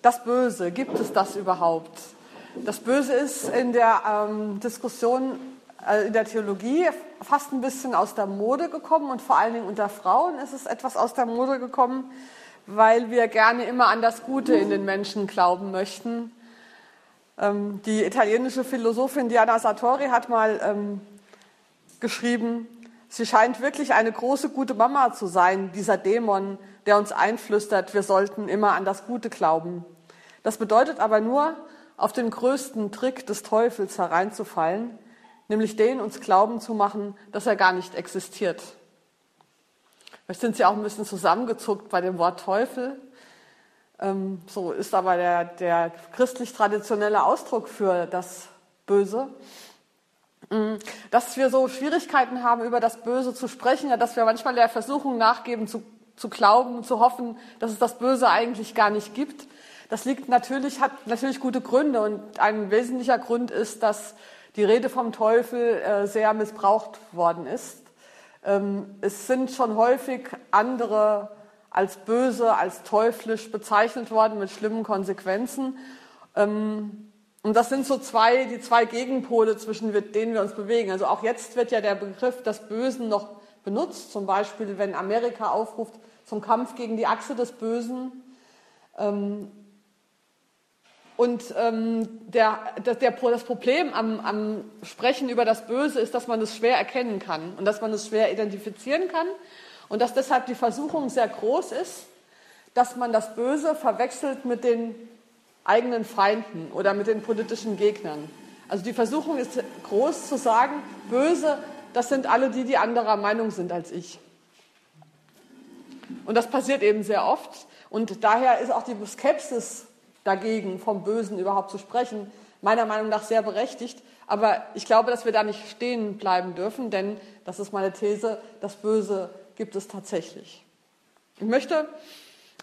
Das Böse, gibt es das überhaupt? Das Böse ist in der ähm, Diskussion äh, in der Theologie fast ein bisschen aus der Mode gekommen und vor allen Dingen unter Frauen ist es etwas aus der Mode gekommen, weil wir gerne immer an das Gute in den Menschen glauben möchten. Ähm, die italienische Philosophin Diana Sartori hat mal ähm, geschrieben, sie scheint wirklich eine große gute Mama zu sein, dieser Dämon, der uns einflüstert, wir sollten immer an das Gute glauben. Das bedeutet aber nur, auf den größten Trick des Teufels hereinzufallen, nämlich den uns glauben zu machen, dass er gar nicht existiert. Vielleicht sind Sie auch ein bisschen zusammengezuckt bei dem Wort Teufel. Ähm, so ist aber der, der christlich-traditionelle Ausdruck für das Böse. Mm, dass wir so Schwierigkeiten haben, über das Böse zu sprechen, dass wir manchmal der Versuchung nachgeben, zu, zu glauben, zu hoffen, dass es das Böse eigentlich gar nicht gibt. Das liegt natürlich, hat natürlich gute Gründe und ein wesentlicher Grund ist, dass die Rede vom Teufel äh, sehr missbraucht worden ist. Ähm, es sind schon häufig andere als böse, als teuflisch bezeichnet worden mit schlimmen Konsequenzen. Ähm, und das sind so zwei, die zwei Gegenpole, zwischen denen wir uns bewegen. Also auch jetzt wird ja der Begriff des Bösen noch benutzt, zum Beispiel wenn Amerika aufruft zum Kampf gegen die Achse des Bösen. Ähm, und ähm, der, der, das Problem am, am Sprechen über das Böse ist, dass man es schwer erkennen kann und dass man es schwer identifizieren kann und dass deshalb die Versuchung sehr groß ist, dass man das Böse verwechselt mit den eigenen Feinden oder mit den politischen Gegnern. Also die Versuchung ist groß zu sagen, böse, das sind alle die, die anderer Meinung sind als ich. Und das passiert eben sehr oft. Und daher ist auch die Skepsis dagegen, vom Bösen überhaupt zu sprechen, meiner Meinung nach sehr berechtigt. Aber ich glaube, dass wir da nicht stehen bleiben dürfen, denn das ist meine These, das Böse gibt es tatsächlich. Ich möchte,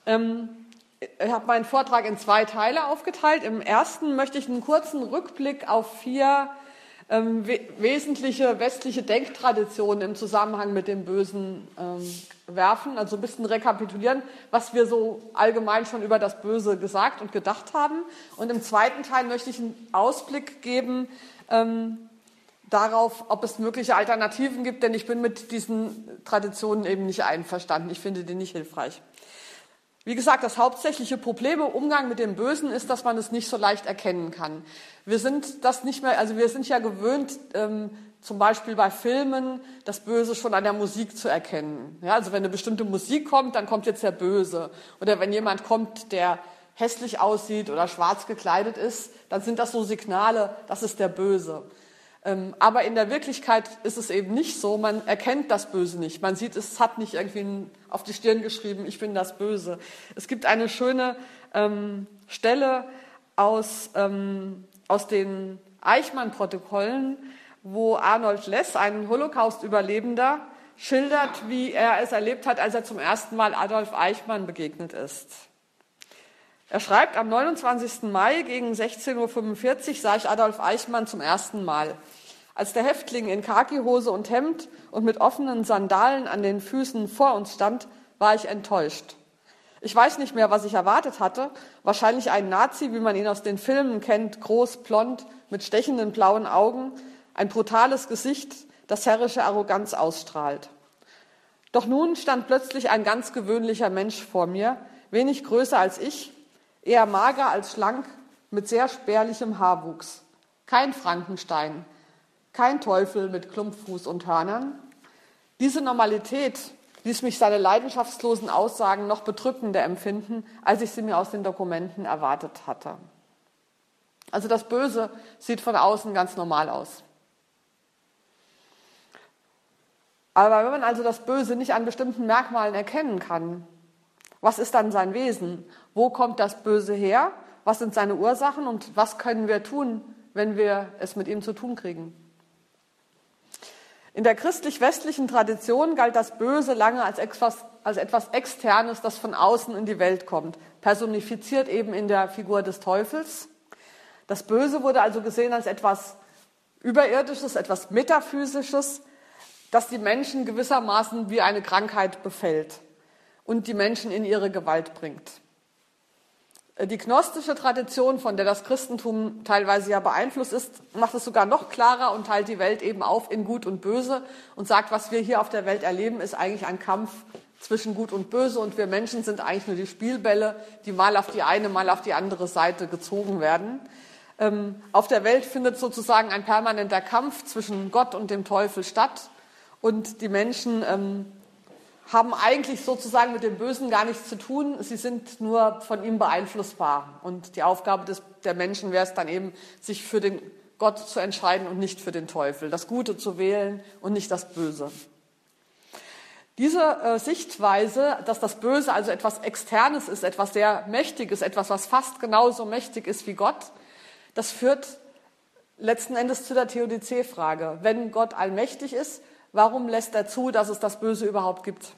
ähm, ich habe meinen Vortrag in zwei Teile aufgeteilt. Im ersten möchte ich einen kurzen Rückblick auf vier ähm, we wesentliche westliche Denktraditionen im Zusammenhang mit dem Bösen ähm, werfen, also ein bisschen rekapitulieren, was wir so allgemein schon über das Böse gesagt und gedacht haben. Und im zweiten Teil möchte ich einen Ausblick geben ähm, darauf, ob es mögliche Alternativen gibt, denn ich bin mit diesen Traditionen eben nicht einverstanden. Ich finde die nicht hilfreich. Wie gesagt, das hauptsächliche Problem im Umgang mit dem Bösen ist, dass man es nicht so leicht erkennen kann. Wir sind das nicht mehr, also wir sind ja gewöhnt, ähm, zum Beispiel bei Filmen das Böse schon an der Musik zu erkennen. Ja, also wenn eine bestimmte Musik kommt, dann kommt jetzt der Böse. Oder wenn jemand kommt, der hässlich aussieht oder schwarz gekleidet ist, dann sind das so Signale, das ist der Böse. Ähm, aber in der Wirklichkeit ist es eben nicht so. Man erkennt das Böse nicht. Man sieht, es hat nicht irgendwie auf die Stirn geschrieben, ich bin das Böse. Es gibt eine schöne ähm, Stelle aus, ähm, aus den Eichmann-Protokollen, wo Arnold Less, ein Holocaust-Überlebender, schildert, wie er es erlebt hat, als er zum ersten Mal Adolf Eichmann begegnet ist. Er schreibt, am 29. Mai gegen 16.45 Uhr sah ich Adolf Eichmann zum ersten Mal. Als der Häftling in Khakihose und Hemd und mit offenen Sandalen an den Füßen vor uns stand, war ich enttäuscht. Ich weiß nicht mehr, was ich erwartet hatte. Wahrscheinlich ein Nazi, wie man ihn aus den Filmen kennt, groß, blond, mit stechenden blauen Augen, ein brutales Gesicht, das herrische Arroganz ausstrahlt. Doch nun stand plötzlich ein ganz gewöhnlicher Mensch vor mir, wenig größer als ich, eher mager als schlank, mit sehr spärlichem Haarwuchs. Kein Frankenstein, kein Teufel mit Klumpfuß und Hörnern. Diese Normalität ließ mich seine leidenschaftslosen Aussagen noch bedrückender empfinden, als ich sie mir aus den Dokumenten erwartet hatte. Also das Böse sieht von außen ganz normal aus. Aber wenn man also das Böse nicht an bestimmten Merkmalen erkennen kann, was ist dann sein Wesen? Wo kommt das Böse her? Was sind seine Ursachen und was können wir tun, wenn wir es mit ihm zu tun kriegen? In der christlich-westlichen Tradition galt das Böse lange als etwas, als etwas Externes, das von außen in die Welt kommt, personifiziert eben in der Figur des Teufels. Das Böse wurde also gesehen als etwas Überirdisches, etwas Metaphysisches, das die Menschen gewissermaßen wie eine Krankheit befällt und die Menschen in ihre Gewalt bringt. Die gnostische Tradition, von der das Christentum teilweise ja beeinflusst ist, macht es sogar noch klarer und teilt die Welt eben auf in Gut und Böse und sagt, was wir hier auf der Welt erleben, ist eigentlich ein Kampf zwischen Gut und Böse und wir Menschen sind eigentlich nur die Spielbälle, die mal auf die eine, mal auf die andere Seite gezogen werden. Ähm, auf der Welt findet sozusagen ein permanenter Kampf zwischen Gott und dem Teufel statt und die Menschen ähm, haben eigentlich sozusagen mit dem Bösen gar nichts zu tun. Sie sind nur von ihm beeinflussbar. Und die Aufgabe des, der Menschen wäre es dann eben, sich für den Gott zu entscheiden und nicht für den Teufel, das Gute zu wählen und nicht das Böse. Diese äh, Sichtweise, dass das Böse also etwas Externes ist, etwas sehr Mächtiges, etwas, was fast genauso mächtig ist wie Gott, das führt letzten Endes zu der Theodizee-Frage. Wenn Gott allmächtig ist, Warum lässt er zu, dass es das Böse überhaupt gibt?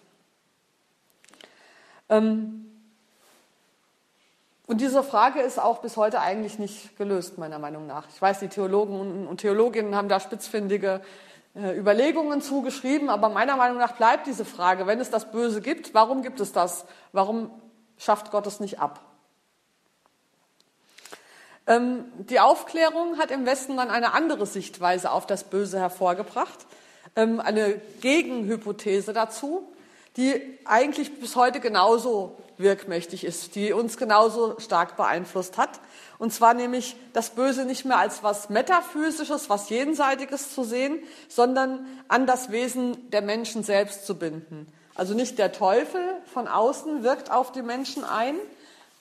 Ähm, und diese Frage ist auch bis heute eigentlich nicht gelöst, meiner Meinung nach. Ich weiß, die Theologen und Theologinnen haben da spitzfindige äh, Überlegungen zugeschrieben, aber meiner Meinung nach bleibt diese Frage, wenn es das Böse gibt, warum gibt es das? Warum schafft Gott es nicht ab? Ähm, die Aufklärung hat im Westen dann eine andere Sichtweise auf das Böse hervorgebracht. Ähm, eine Gegenhypothese dazu, die eigentlich bis heute genauso wirkmächtig ist, die uns genauso stark beeinflusst hat. Und zwar nämlich das Böse nicht mehr als was Metaphysisches, was Jenseitiges zu sehen, sondern an das Wesen der Menschen selbst zu binden. Also nicht der Teufel von außen wirkt auf die Menschen ein,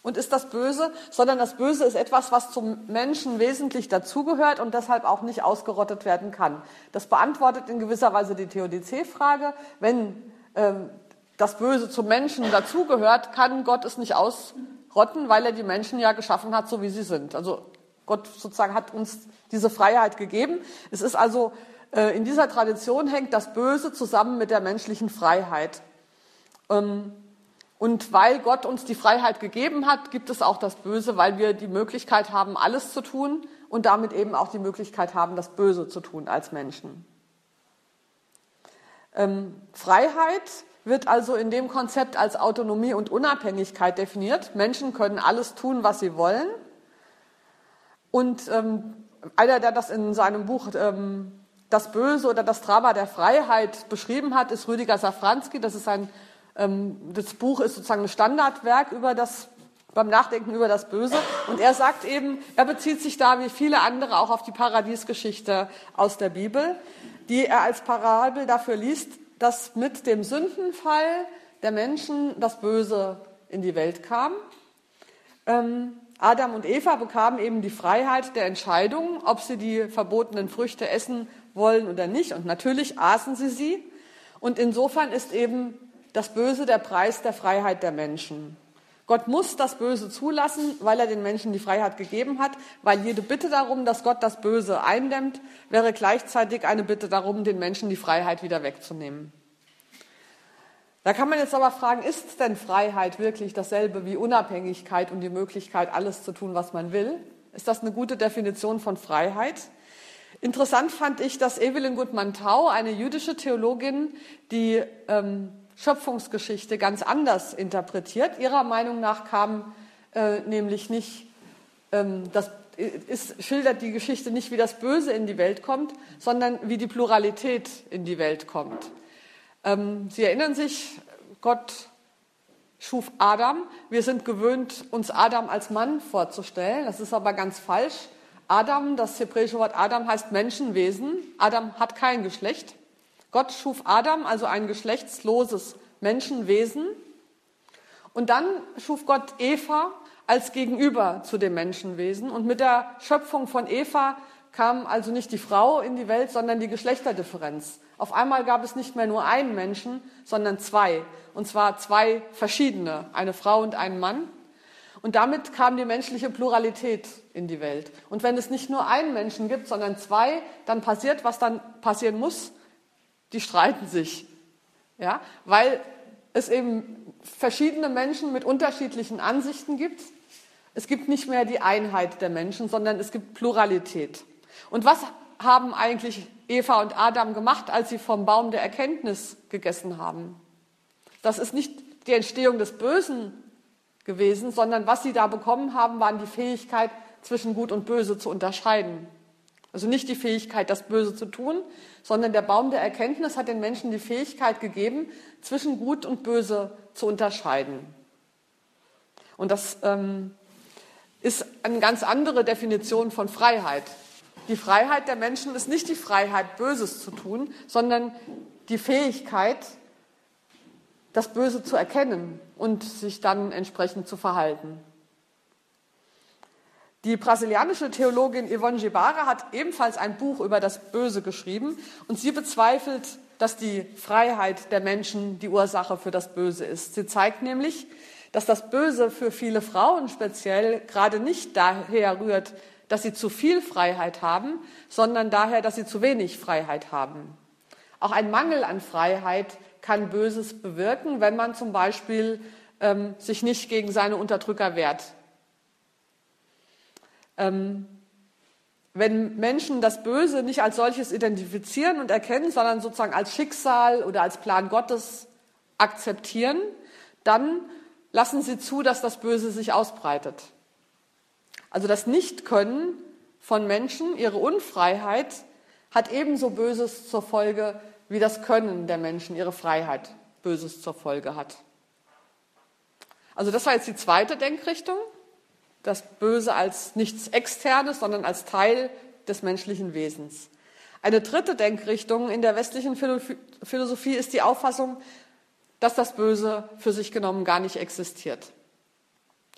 und ist das Böse, sondern das Böse ist etwas, was zum Menschen wesentlich dazugehört und deshalb auch nicht ausgerottet werden kann. Das beantwortet in gewisser Weise die Theodizee-Frage. Wenn ähm, das Böse zum Menschen dazugehört, kann Gott es nicht ausrotten, weil er die Menschen ja geschaffen hat, so wie sie sind. Also Gott sozusagen hat uns diese Freiheit gegeben. Es ist also äh, in dieser Tradition hängt das Böse zusammen mit der menschlichen Freiheit. Ähm, und weil Gott uns die Freiheit gegeben hat, gibt es auch das Böse, weil wir die Möglichkeit haben, alles zu tun und damit eben auch die Möglichkeit haben, das Böse zu tun als Menschen. Ähm, Freiheit wird also in dem Konzept als Autonomie und Unabhängigkeit definiert. Menschen können alles tun, was sie wollen. Und ähm, einer, der das in seinem Buch ähm, Das Böse oder das Drama der Freiheit beschrieben hat, ist Rüdiger Safranski. Das ist ein das Buch ist sozusagen ein Standardwerk über das, beim Nachdenken über das Böse. Und er sagt eben, er bezieht sich da wie viele andere auch auf die Paradiesgeschichte aus der Bibel, die er als Parabel dafür liest, dass mit dem Sündenfall der Menschen das Böse in die Welt kam. Ähm, Adam und Eva bekamen eben die Freiheit der Entscheidung, ob sie die verbotenen Früchte essen wollen oder nicht. Und natürlich aßen sie sie. Und insofern ist eben das Böse der Preis der Freiheit der Menschen. Gott muss das Böse zulassen, weil er den Menschen die Freiheit gegeben hat, weil jede Bitte darum, dass Gott das Böse eindämmt, wäre gleichzeitig eine Bitte darum, den Menschen die Freiheit wieder wegzunehmen. Da kann man jetzt aber fragen, ist denn Freiheit wirklich dasselbe wie Unabhängigkeit und die Möglichkeit, alles zu tun, was man will? Ist das eine gute Definition von Freiheit? Interessant fand ich, dass Evelyn Gutmann-Tau, eine jüdische Theologin, die ähm, Schöpfungsgeschichte ganz anders interpretiert. Ihrer Meinung nach kam äh, nämlich nicht, ähm, das ist, schildert die Geschichte nicht, wie das Böse in die Welt kommt, sondern wie die Pluralität in die Welt kommt. Ähm, Sie erinnern sich, Gott schuf Adam. Wir sind gewöhnt, uns Adam als Mann vorzustellen. Das ist aber ganz falsch. Adam, das hebräische Wort Adam heißt Menschenwesen. Adam hat kein Geschlecht. Gott schuf Adam, also ein geschlechtsloses Menschenwesen. Und dann schuf Gott Eva als Gegenüber zu dem Menschenwesen. Und mit der Schöpfung von Eva kam also nicht die Frau in die Welt, sondern die Geschlechterdifferenz. Auf einmal gab es nicht mehr nur einen Menschen, sondern zwei. Und zwar zwei verschiedene, eine Frau und einen Mann. Und damit kam die menschliche Pluralität in die Welt. Und wenn es nicht nur einen Menschen gibt, sondern zwei, dann passiert, was dann passieren muss die streiten sich. Ja, weil es eben verschiedene Menschen mit unterschiedlichen Ansichten gibt. Es gibt nicht mehr die Einheit der Menschen, sondern es gibt Pluralität. Und was haben eigentlich Eva und Adam gemacht, als sie vom Baum der Erkenntnis gegessen haben? Das ist nicht die Entstehung des Bösen gewesen, sondern was sie da bekommen haben, waren die Fähigkeit, zwischen Gut und Böse zu unterscheiden. Also nicht die Fähigkeit, das Böse zu tun, sondern der Baum der Erkenntnis hat den Menschen die Fähigkeit gegeben, zwischen Gut und Böse zu unterscheiden. Und das ähm, ist eine ganz andere Definition von Freiheit. Die Freiheit der Menschen ist nicht die Freiheit, Böses zu tun, sondern die Fähigkeit, das Böse zu erkennen und sich dann entsprechend zu verhalten. Die brasilianische Theologin Yvonne Gebara hat ebenfalls ein Buch über das Böse geschrieben und sie bezweifelt, dass die Freiheit der Menschen die Ursache für das Böse ist. Sie zeigt nämlich, dass das Böse für viele Frauen speziell gerade nicht daher rührt, dass sie zu viel Freiheit haben, sondern daher, dass sie zu wenig Freiheit haben. Auch ein Mangel an Freiheit kann Böses bewirken, wenn man zum Beispiel ähm, sich nicht gegen seine Unterdrücker wehrt ähm, wenn Menschen das Böse nicht als solches identifizieren und erkennen, sondern sozusagen als Schicksal oder als Plan Gottes akzeptieren, dann lassen sie zu, dass das Böse sich ausbreitet. Also das Nichtkönnen von Menschen, ihre Unfreiheit, hat ebenso Böses zur Folge, wie das Können der Menschen, ihre Freiheit, Böses zur Folge hat. Also das war jetzt die zweite Denkrichtung das Böse als nichts Externes, sondern als Teil des menschlichen Wesens. Eine dritte Denkrichtung in der westlichen Philosophie ist die Auffassung, dass das Böse für sich genommen gar nicht existiert.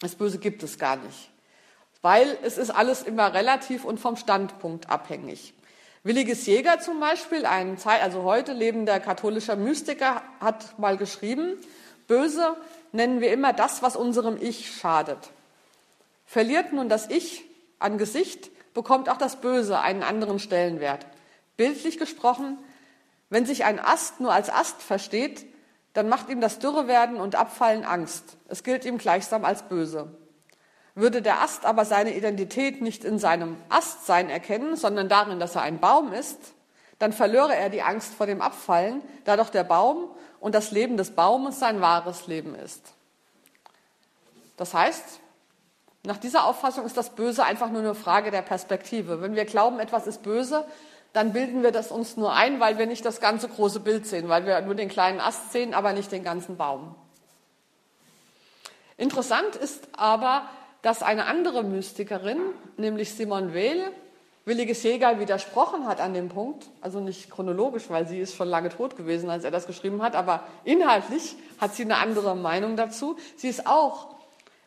Das Böse gibt es gar nicht, weil es ist alles immer relativ und vom Standpunkt abhängig. Williges Jäger zum Beispiel, ein Zeit, also heute lebender katholischer Mystiker, hat mal geschrieben, Böse nennen wir immer das, was unserem Ich schadet. Verliert nun das Ich an Gesicht, bekommt auch das Böse einen anderen Stellenwert. Bildlich gesprochen, wenn sich ein Ast nur als Ast versteht, dann macht ihm das Dürrewerden und Abfallen Angst. Es gilt ihm gleichsam als böse. Würde der Ast aber seine Identität nicht in seinem Astsein erkennen, sondern darin, dass er ein Baum ist, dann verlöre er die Angst vor dem Abfallen, da doch der Baum und das Leben des Baumes sein wahres Leben ist. Das heißt, nach dieser Auffassung ist das Böse einfach nur eine Frage der Perspektive. Wenn wir glauben, etwas ist böse, dann bilden wir das uns nur ein, weil wir nicht das ganze große Bild sehen, weil wir nur den kleinen Ast sehen, aber nicht den ganzen Baum. Interessant ist aber, dass eine andere Mystikerin, nämlich Simone Weil, Williges Jäger widersprochen hat an dem Punkt, also nicht chronologisch, weil sie ist schon lange tot gewesen, als er das geschrieben hat, aber inhaltlich hat sie eine andere Meinung dazu. Sie ist auch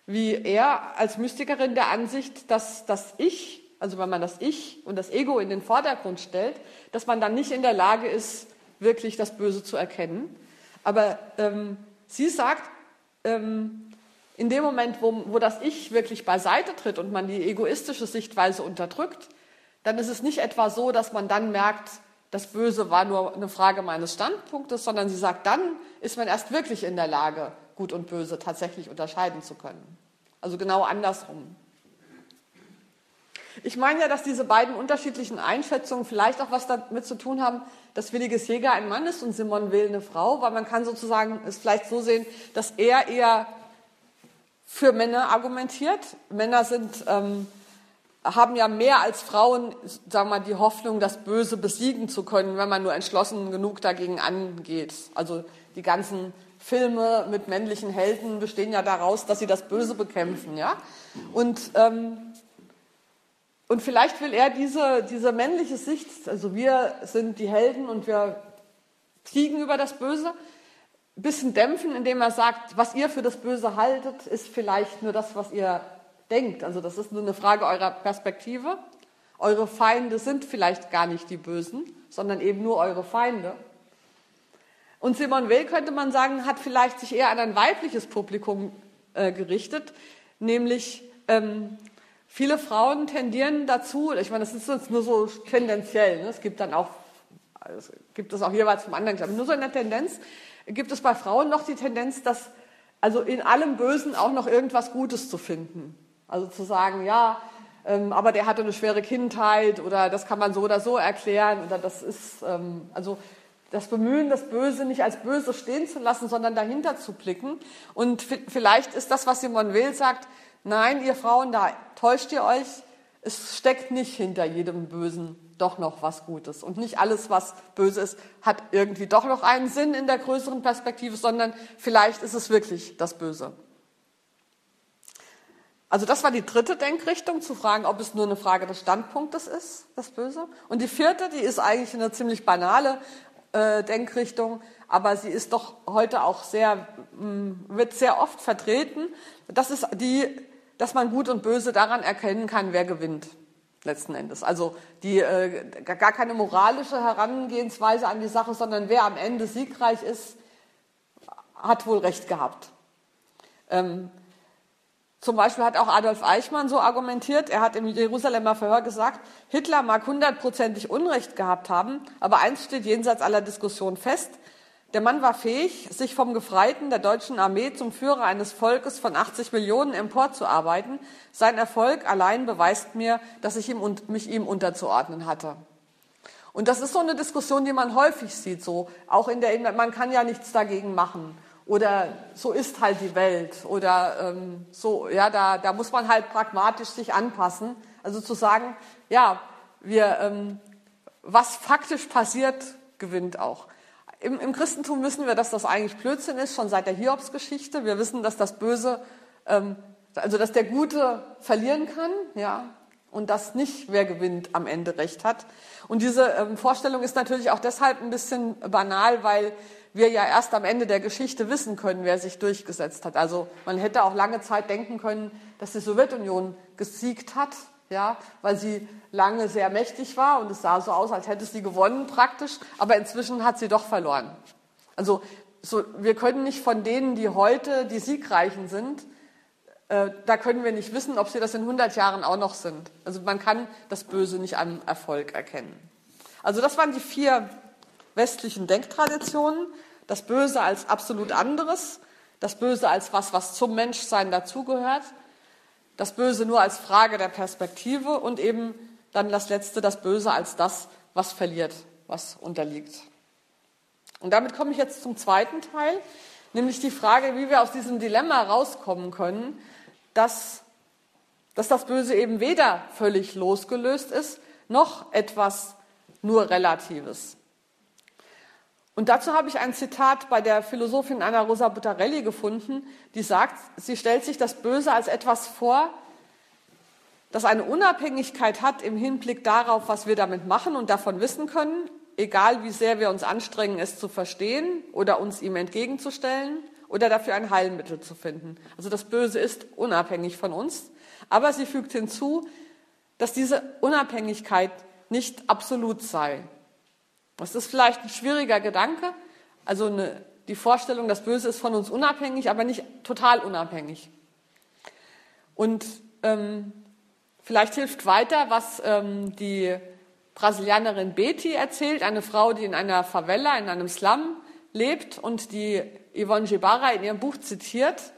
wie er als Mystikerin der Ansicht, dass das Ich, also wenn man das Ich und das Ego in den Vordergrund stellt, dass man dann nicht in der Lage ist, wirklich das Böse zu erkennen. Aber ähm, sie sagt, ähm, in dem Moment, wo, wo das Ich wirklich beiseite tritt und man die egoistische Sichtweise unterdrückt, dann ist es nicht etwa so, dass man dann merkt, das Böse war nur eine Frage meines Standpunktes, sondern sie sagt, dann ist man erst wirklich in der Lage, Gut und Böse tatsächlich unterscheiden zu können. Also genau andersrum. Ich meine ja, dass diese beiden unterschiedlichen Einschätzungen vielleicht auch was damit zu tun haben, dass Williges Jäger ein Mann ist und Simon Will eine Frau, weil man kann sozusagen es vielleicht so sehen, dass er eher für Männer argumentiert. Männer sind, ähm, haben ja mehr als Frauen, sagen wir die Hoffnung, das Böse besiegen zu können, wenn man nur entschlossen genug dagegen angeht. Also die ganzen Filme mit männlichen Helden bestehen ja daraus, dass sie das Böse bekämpfen, ja. Und ähm, und vielleicht will er diese, diese männliche Sicht, also wir sind die Helden und wir siegen über das Böse, ein bisschen dämpfen, indem er sagt, was ihr für das Böse haltet, ist vielleicht nur das, was ihr denkt. Also das ist nur eine Frage eurer Perspektive. Eure Feinde sind vielleicht gar nicht die Bösen, sondern eben nur eure Feinde. Und Simone Weil, könnte man sagen, hat vielleicht sich eher an ein weibliches Publikum äh, gerichtet, nämlich ähm, viele Frauen tendieren dazu, ich meine, das ist jetzt nur so tendenziell, ne? es gibt dann auch, es gibt es auch jeweils vom anderen, aber nur so in der Tendenz, gibt es bei Frauen noch die Tendenz, dass also in allem Bösen auch noch irgendwas Gutes zu finden. Also zu sagen, ja, ähm, aber der hatte eine schwere Kindheit oder das kann man so oder so erklären oder das ist, ähm, also das Bemühen, das Böse nicht als böse stehen zu lassen, sondern dahinter zu blicken. Und vielleicht ist das, was Simon Will sagt, nein, ihr Frauen, da täuscht ihr euch, es steckt nicht hinter jedem Bösen doch noch was Gutes. Und nicht alles, was böse ist, hat irgendwie doch noch einen Sinn in der größeren Perspektive, sondern vielleicht ist es wirklich das Böse. Also das war die dritte Denkrichtung, zu fragen, ob es nur eine Frage des Standpunktes ist, das Böse. Und die vierte, die ist eigentlich eine ziemlich banale äh, Denkrichtung, aber sie ist doch heute auch sehr, mm, wird sehr oft vertreten. Das ist die, dass man Gut und Böse daran erkennen kann, wer gewinnt letzten Endes. Also die, äh, gar keine moralische Herangehensweise an die Sache, sondern wer am Ende siegreich ist, hat wohl recht gehabt. Ähm, zum Beispiel hat auch Adolf Eichmann so argumentiert, er hat im Jerusalemer Verhör gesagt, Hitler mag hundertprozentig Unrecht gehabt haben, aber eins steht jenseits aller Diskussion fest, der Mann war fähig, sich vom Gefreiten der deutschen Armee zum Führer eines Volkes von 80 Millionen emporzuarbeiten. Sein Erfolg allein beweist mir, dass ich ihm, mich ihm unterzuordnen hatte. Und das ist so eine Diskussion, die man häufig sieht, so auch in der, man kann ja nichts dagegen machen oder so ist halt die Welt oder ähm, so, ja, da, da muss man halt pragmatisch sich anpassen. Also zu sagen, ja, wir, ähm, was faktisch passiert, gewinnt auch. Im, Im Christentum wissen wir, dass das eigentlich Blödsinn ist, schon seit der Hiobsgeschichte. Wir wissen, dass das Böse, ähm, also dass der Gute verlieren kann, ja, und dass nicht wer gewinnt am Ende recht hat. Und diese ähm, Vorstellung ist natürlich auch deshalb ein bisschen banal, weil wir ja erst am Ende der Geschichte wissen können, wer sich durchgesetzt hat. Also man hätte auch lange Zeit denken können, dass die Sowjetunion gesiegt hat, ja, weil sie lange sehr mächtig war und es sah so aus, als hätte sie gewonnen praktisch, aber inzwischen hat sie doch verloren. Also so, wir können nicht von denen, die heute die Siegreichen sind, äh, da können wir nicht wissen, ob sie das in 100 Jahren auch noch sind. Also man kann das Böse nicht am Erfolg erkennen. Also das waren die vier westlichen Denktraditionen. Das Böse als absolut anderes, das Böse als was, was zum Menschsein dazugehört, das Böse nur als Frage der Perspektive und eben dann das Letzte, das Böse als das, was verliert, was unterliegt. Und damit komme ich jetzt zum zweiten Teil, nämlich die Frage, wie wir aus diesem Dilemma rauskommen können, dass, dass das Böse eben weder völlig losgelöst ist, noch etwas nur Relatives. Und dazu habe ich ein Zitat bei der Philosophin Anna Rosa Buttarelli gefunden, die sagt, sie stellt sich das Böse als etwas vor, das eine Unabhängigkeit hat im Hinblick darauf, was wir damit machen und davon wissen können, egal wie sehr wir uns anstrengen, es zu verstehen oder uns ihm entgegenzustellen oder dafür ein Heilmittel zu finden. Also das Böse ist unabhängig von uns, aber sie fügt hinzu, dass diese Unabhängigkeit nicht absolut sei. Das ist vielleicht ein schwieriger Gedanke, also eine, die Vorstellung, das Böse ist von uns unabhängig, aber nicht total unabhängig. Und ähm, vielleicht hilft weiter, was ähm, die Brasilianerin Betty erzählt, eine Frau, die in einer Favela, in einem Slum lebt und die Yvonne Gebara in ihrem Buch zitiert,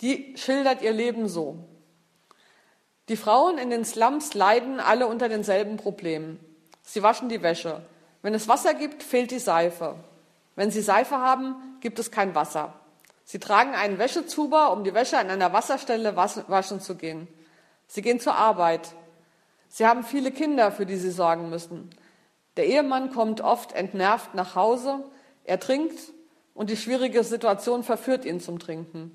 die schildert ihr Leben so. Die Frauen in den Slums leiden alle unter denselben Problemen. Sie waschen die Wäsche. Wenn es Wasser gibt, fehlt die Seife. Wenn Sie Seife haben, gibt es kein Wasser. Sie tragen einen Wäschezuber, um die Wäsche an einer Wasserstelle waschen zu gehen. Sie gehen zur Arbeit. Sie haben viele Kinder, für die Sie sorgen müssen. Der Ehemann kommt oft entnervt nach Hause. Er trinkt und die schwierige Situation verführt ihn zum Trinken.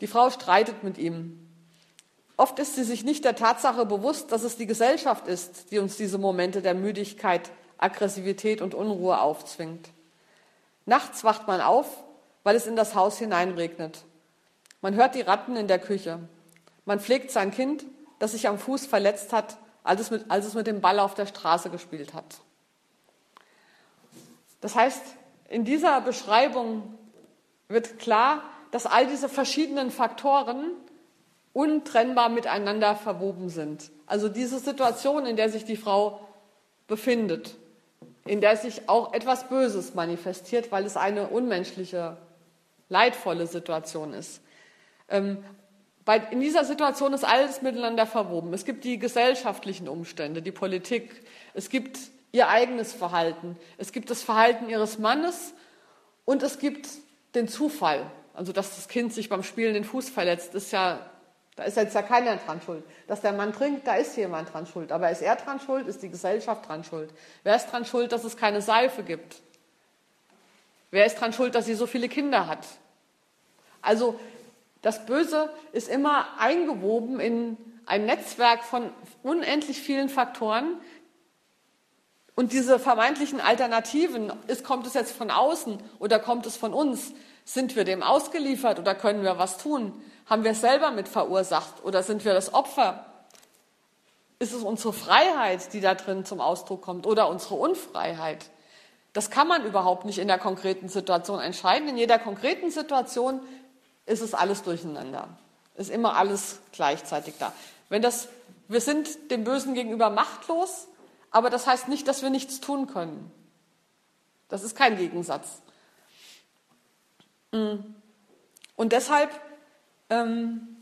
Die Frau streitet mit ihm. Oft ist sie sich nicht der Tatsache bewusst, dass es die Gesellschaft ist, die uns diese Momente der Müdigkeit, Aggressivität und Unruhe aufzwingt. Nachts wacht man auf, weil es in das Haus hineinregnet. Man hört die Ratten in der Küche. Man pflegt sein Kind, das sich am Fuß verletzt hat, als es mit, als es mit dem Ball auf der Straße gespielt hat. Das heißt, in dieser Beschreibung wird klar, dass all diese verschiedenen Faktoren untrennbar miteinander verwoben sind. Also diese Situation, in der sich die Frau befindet, in der sich auch etwas Böses manifestiert, weil es eine unmenschliche, leidvolle Situation ist. Ähm, bei, in dieser Situation ist alles miteinander verwoben. Es gibt die gesellschaftlichen Umstände, die Politik, es gibt ihr eigenes Verhalten. Es gibt das Verhalten ihres Mannes und es gibt den Zufall. Also, dass das Kind sich beim Spielen den Fuß verletzt, ist ja, da ist jetzt ja keiner dran schuld. Dass der Mann trinkt, da ist jemand dran schuld. Aber ist er dran schuld? Ist die Gesellschaft dran schuld? Wer ist dran schuld, dass es keine Seife gibt? Wer ist dran schuld, dass sie so viele Kinder hat? Also, das Böse ist immer eingewoben in ein Netzwerk von unendlich vielen Faktoren. Und diese vermeintlichen Alternativen, ist, kommt es jetzt von außen oder kommt es von uns? Sind wir dem ausgeliefert oder können wir was tun? Haben wir es selber mit verursacht oder sind wir das Opfer? Ist es unsere Freiheit, die da drin zum Ausdruck kommt oder unsere Unfreiheit? Das kann man überhaupt nicht in der konkreten Situation entscheiden. In jeder konkreten Situation ist es alles durcheinander. Ist immer alles gleichzeitig da. Wenn das, wir sind dem Bösen gegenüber machtlos, aber das heißt nicht, dass wir nichts tun können. Das ist kein Gegensatz. Mm. Und deshalb ähm,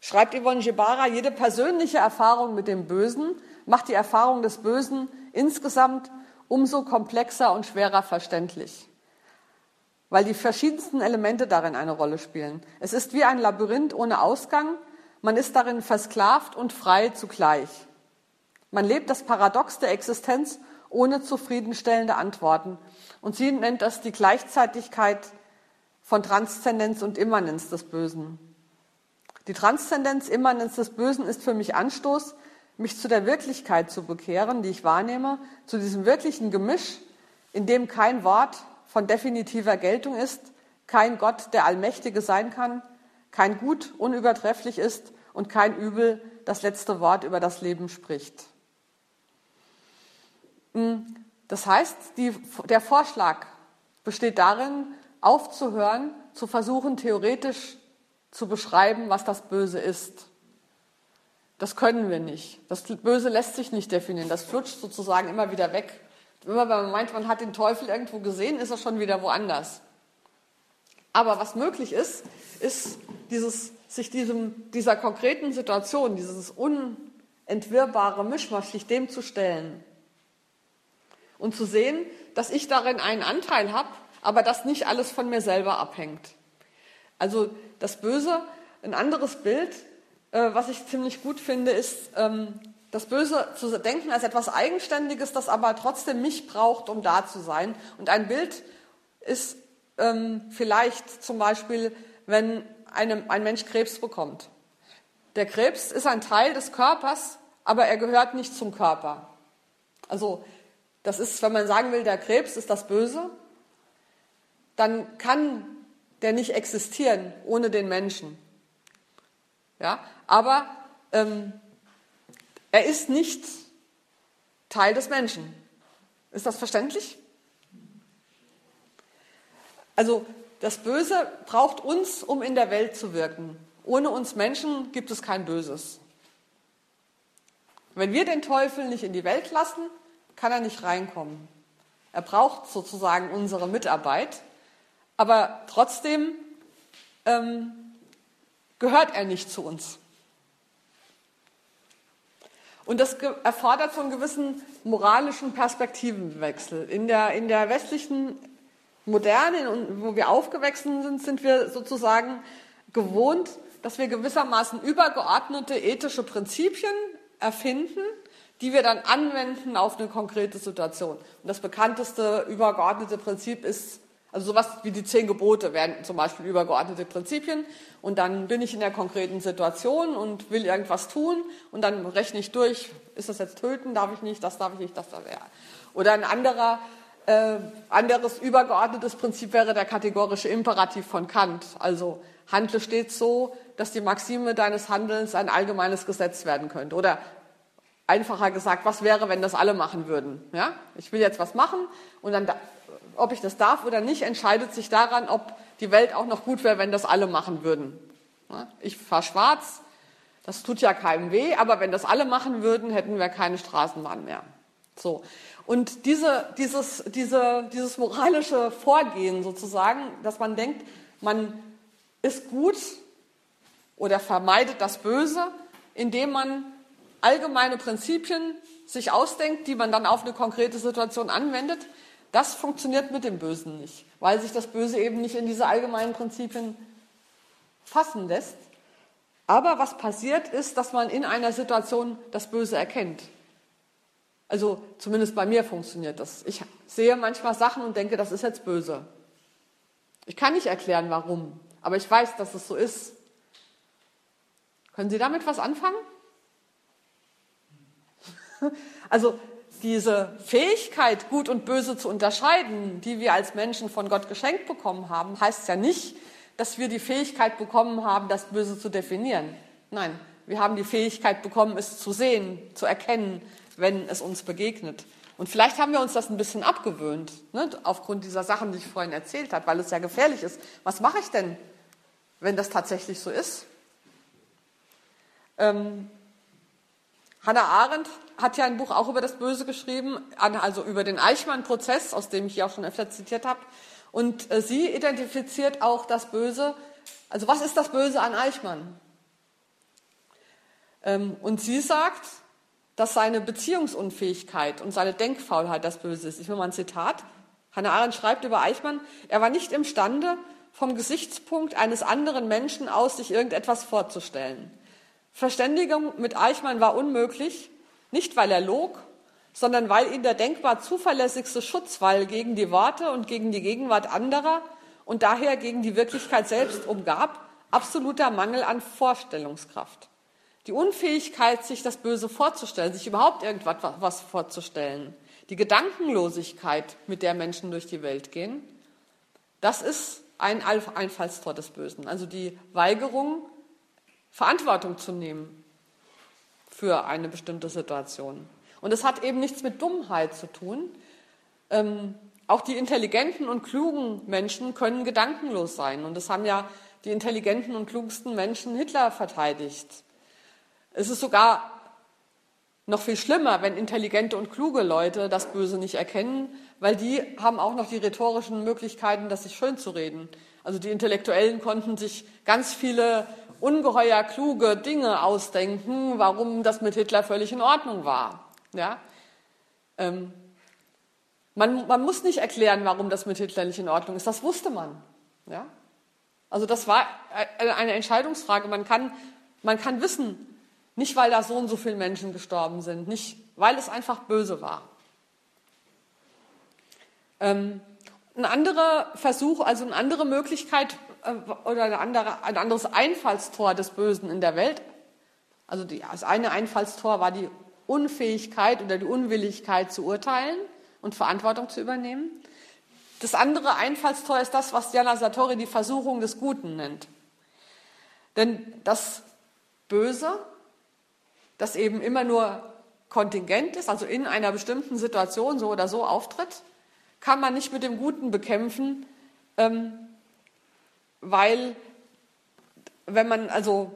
schreibt Yvonne Gebara, jede persönliche Erfahrung mit dem Bösen macht die Erfahrung des Bösen insgesamt umso komplexer und schwerer verständlich weil die verschiedensten Elemente darin eine Rolle spielen. Es ist wie ein Labyrinth ohne Ausgang, man ist darin versklavt und frei zugleich. Man lebt das Paradox der Existenz ohne zufriedenstellende Antworten. Und sie nennt das die Gleichzeitigkeit von Transzendenz und Immanenz des Bösen. Die Transzendenz, Immanenz des Bösen ist für mich Anstoß, mich zu der Wirklichkeit zu bekehren, die ich wahrnehme, zu diesem wirklichen Gemisch, in dem kein Wort, von definitiver Geltung ist, kein Gott, der Allmächtige sein kann, kein Gut unübertrefflich ist und kein Übel das letzte Wort über das Leben spricht. Hm, das heißt, die, der Vorschlag besteht darin, aufzuhören, zu versuchen, theoretisch zu beschreiben, was das Böse ist. Das können wir nicht. Das Böse lässt sich nicht definieren. Das flutscht sozusagen immer wieder weg. Immer wenn man meint, man hat den Teufel irgendwo gesehen, ist er schon wieder woanders. Aber was möglich ist, ist dieses, sich diesem, dieser konkreten Situation, dieses unentwirrbare Mischmasch, sich dem zu stellen und zu sehen, dass ich darin einen Anteil habe, aber dass nicht alles von mir selber abhängt. Also das Böse, ein anderes Bild, äh, was ich ziemlich gut finde, ist ähm, das Böse zu denken als etwas Eigenständiges, das aber trotzdem mich braucht, um da zu sein. Und ein Bild ist ähm, vielleicht zum Beispiel, wenn eine, ein Mensch Krebs bekommt. Der Krebs ist ein Teil des Körpers, aber er gehört nicht zum Körper. Also das ist, wenn man sagen will, der Krebs ist das Böse, dann kann der nicht existieren ohne den Menschen. Ja, aber ähm, er ist nicht Teil des Menschen. Ist das verständlich? Also das Böse braucht uns, um in der Welt zu wirken. Ohne uns Menschen gibt es kein Böses. Wenn wir den Teufel nicht in die Welt lassen, kann er nicht reinkommen. Er braucht sozusagen unsere Mitarbeit, aber trotzdem ähm, gehört er nicht zu uns. Und das erfordert so einen gewissen moralischen Perspektivenwechsel. In der, in der westlichen Moderne, wo wir aufgewachsen sind, sind wir sozusagen gewohnt, dass wir gewissermaßen übergeordnete ethische Prinzipien erfinden, die wir dann anwenden auf eine konkrete Situation. Und das bekannteste übergeordnete Prinzip ist also sowas wie die zehn Gebote wären zum Beispiel übergeordnete Prinzipien. Und dann bin ich in der konkreten Situation und will irgendwas tun und dann rechne ich durch, ist das jetzt töten, darf ich nicht, das darf ich nicht, das darf ich. Oder ein anderer, äh, anderes übergeordnetes Prinzip wäre der kategorische Imperativ von Kant. Also handle stets so, dass die Maxime deines Handelns ein allgemeines Gesetz werden könnte. Oder einfacher gesagt, was wäre, wenn das alle machen würden? Ja? Ich will jetzt was machen und dann ob ich das darf oder nicht, entscheidet sich daran, ob die Welt auch noch gut wäre, wenn das alle machen würden. Ich fahre schwarz, das tut ja keinem weh, aber wenn das alle machen würden, hätten wir keine Straßenbahn mehr. So. Und diese, dieses, diese, dieses moralische Vorgehen sozusagen, dass man denkt, man ist gut oder vermeidet das Böse, indem man allgemeine Prinzipien sich ausdenkt, die man dann auf eine konkrete Situation anwendet, das funktioniert mit dem Bösen nicht, weil sich das Böse eben nicht in diese allgemeinen Prinzipien fassen lässt. Aber was passiert ist, dass man in einer Situation das Böse erkennt. Also zumindest bei mir funktioniert das. Ich sehe manchmal Sachen und denke, das ist jetzt böse. Ich kann nicht erklären, warum, aber ich weiß, dass es so ist. Können Sie damit was anfangen? Also diese Fähigkeit, gut und böse zu unterscheiden, die wir als Menschen von Gott geschenkt bekommen haben, heißt ja nicht, dass wir die Fähigkeit bekommen haben, das Böse zu definieren. Nein, wir haben die Fähigkeit bekommen, es zu sehen, zu erkennen, wenn es uns begegnet. Und vielleicht haben wir uns das ein bisschen abgewöhnt, ne, aufgrund dieser Sachen, die ich vorhin erzählt habe, weil es ja gefährlich ist. Was mache ich denn, wenn das tatsächlich so ist? Ähm, Hannah Arendt hat ja ein Buch auch über das Böse geschrieben, also über den Eichmann-Prozess, aus dem ich hier auch schon öfter zitiert habe. Und äh, sie identifiziert auch das Böse. Also was ist das Böse an Eichmann? Ähm, und sie sagt, dass seine Beziehungsunfähigkeit und seine Denkfaulheit das Böse ist. Ich will mal ein Zitat. Hannah Arendt schreibt über Eichmann, er war nicht imstande, vom Gesichtspunkt eines anderen Menschen aus sich irgendetwas vorzustellen. Verständigung mit Eichmann war unmöglich, nicht weil er log, sondern weil ihn der denkbar zuverlässigste Schutzwall gegen die Worte und gegen die Gegenwart anderer und daher gegen die Wirklichkeit selbst umgab, absoluter Mangel an Vorstellungskraft. Die Unfähigkeit, sich das Böse vorzustellen, sich überhaupt irgendwas vorzustellen, die Gedankenlosigkeit, mit der Menschen durch die Welt gehen, das ist ein Einfallstor des Bösen. Also die Weigerung, Verantwortung zu nehmen für eine bestimmte Situation. Und es hat eben nichts mit Dummheit zu tun. Ähm, auch die intelligenten und klugen Menschen können gedankenlos sein. Und das haben ja die intelligenten und klugsten Menschen Hitler verteidigt. Es ist sogar noch viel schlimmer, wenn intelligente und kluge Leute das Böse nicht erkennen, weil die haben auch noch die rhetorischen Möglichkeiten, das sich schön zu reden. Also die Intellektuellen konnten sich ganz viele ungeheuer kluge Dinge ausdenken, warum das mit Hitler völlig in Ordnung war. Ja? Ähm, man, man, muss nicht erklären, warum das mit Hitler nicht in Ordnung ist. Das wusste man. Ja? Also das war eine Entscheidungsfrage. Man kann, man kann wissen, nicht weil da so und so viele Menschen gestorben sind, nicht weil es einfach böse war. Ähm, ein anderer Versuch, also eine andere Möglichkeit äh, oder eine andere, ein anderes Einfallstor des Bösen in der Welt, also die, das eine Einfallstor war die Unfähigkeit oder die Unwilligkeit zu urteilen und Verantwortung zu übernehmen. Das andere Einfallstor ist das, was Diana Sartori die Versuchung des Guten nennt. Denn das Böse, das eben immer nur kontingent ist, also in einer bestimmten Situation so oder so auftritt, kann man nicht mit dem Guten bekämpfen, ähm, weil wenn man also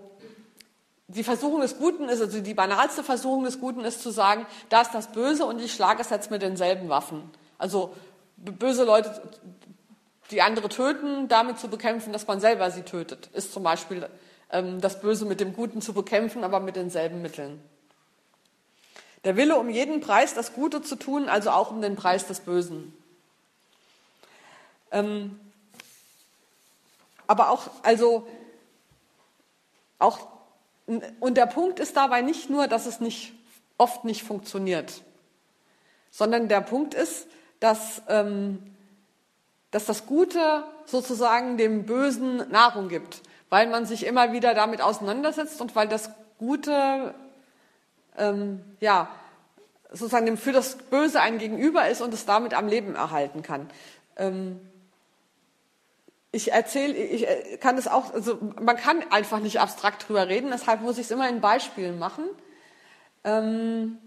die Versuchung des Guten ist, also die banalste Versuchung des Guten ist zu sagen, da ist das Böse und ich schlage es jetzt mit denselben Waffen. Also böse Leute, die andere töten, damit zu bekämpfen, dass man selber sie tötet, ist zum Beispiel ähm, das Böse mit dem Guten zu bekämpfen, aber mit denselben Mitteln. Der Wille, um jeden Preis das Gute zu tun, also auch um den Preis des Bösen. Ähm, aber auch, also, auch und der Punkt ist dabei nicht nur, dass es nicht, oft nicht funktioniert, sondern der Punkt ist, dass, ähm, dass das Gute sozusagen dem Bösen Nahrung gibt, weil man sich immer wieder damit auseinandersetzt und weil das Gute ähm, ja, sozusagen für das Böse ein Gegenüber ist und es damit am Leben erhalten kann. Ähm, ich erzähle, ich äh, kann das auch, also man kann einfach nicht abstrakt drüber reden, deshalb muss ich es immer in Beispielen machen. Ähm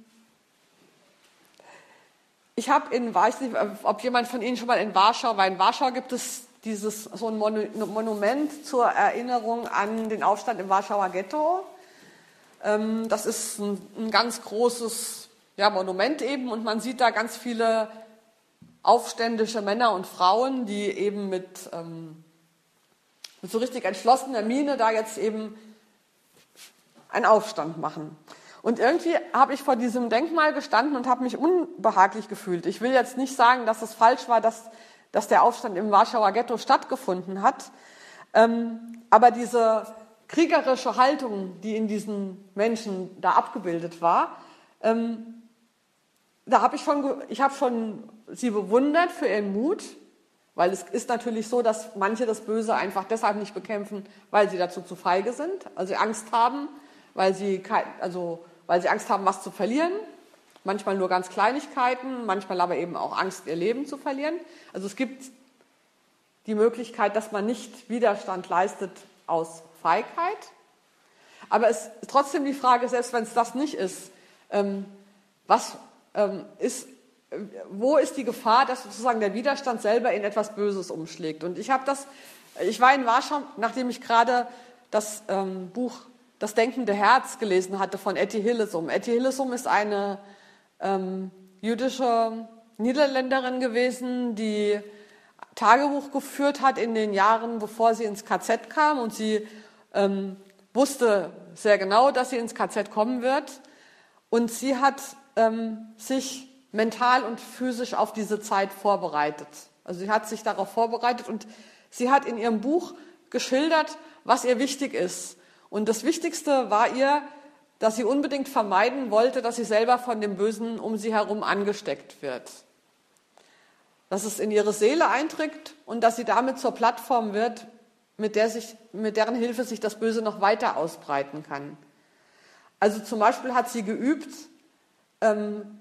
ich habe in, weiß nicht, ob jemand von Ihnen schon mal in Warschau war. In Warschau gibt es dieses so ein Monument zur Erinnerung an den Aufstand im Warschauer Ghetto. Ähm das ist ein, ein ganz großes ja, Monument eben und man sieht da ganz viele aufständische Männer und Frauen, die eben mit, ähm, mit so richtig entschlossener Miene da jetzt eben einen Aufstand machen. Und irgendwie habe ich vor diesem Denkmal gestanden und habe mich unbehaglich gefühlt. Ich will jetzt nicht sagen, dass es falsch war, dass, dass der Aufstand im Warschauer Ghetto stattgefunden hat. Ähm, aber diese kriegerische Haltung, die in diesen Menschen da abgebildet war, ähm, da habe ich schon, ich habe schon sie bewundert für ihren Mut, weil es ist natürlich so, dass manche das Böse einfach deshalb nicht bekämpfen, weil sie dazu zu feige sind, also Angst haben, weil sie, also, weil sie Angst haben, was zu verlieren. Manchmal nur ganz Kleinigkeiten, manchmal aber eben auch Angst, ihr Leben zu verlieren. Also es gibt die Möglichkeit, dass man nicht Widerstand leistet aus Feigheit. Aber es ist trotzdem die Frage, selbst wenn es das nicht ist, ähm, was ähm, ist, wo ist die Gefahr, dass sozusagen der Widerstand selber in etwas Böses umschlägt? Und ich habe das, ich war in Warschau, nachdem ich gerade das ähm, Buch Das denkende Herz gelesen hatte von Etty Hillesum. Etty Hillesum ist eine ähm, jüdische Niederländerin gewesen, die Tagebuch geführt hat in den Jahren, bevor sie ins KZ kam. Und sie ähm, wusste sehr genau, dass sie ins KZ kommen wird. Und sie hat ähm, sich mental und physisch auf diese Zeit vorbereitet. Also sie hat sich darauf vorbereitet und sie hat in ihrem Buch geschildert, was ihr wichtig ist. Und das Wichtigste war ihr, dass sie unbedingt vermeiden wollte, dass sie selber von dem Bösen um sie herum angesteckt wird dass es in ihre Seele einträgt und dass sie damit zur Plattform wird, mit, der sich, mit deren Hilfe sich das Böse noch weiter ausbreiten kann. Also zum Beispiel hat sie geübt, ähm,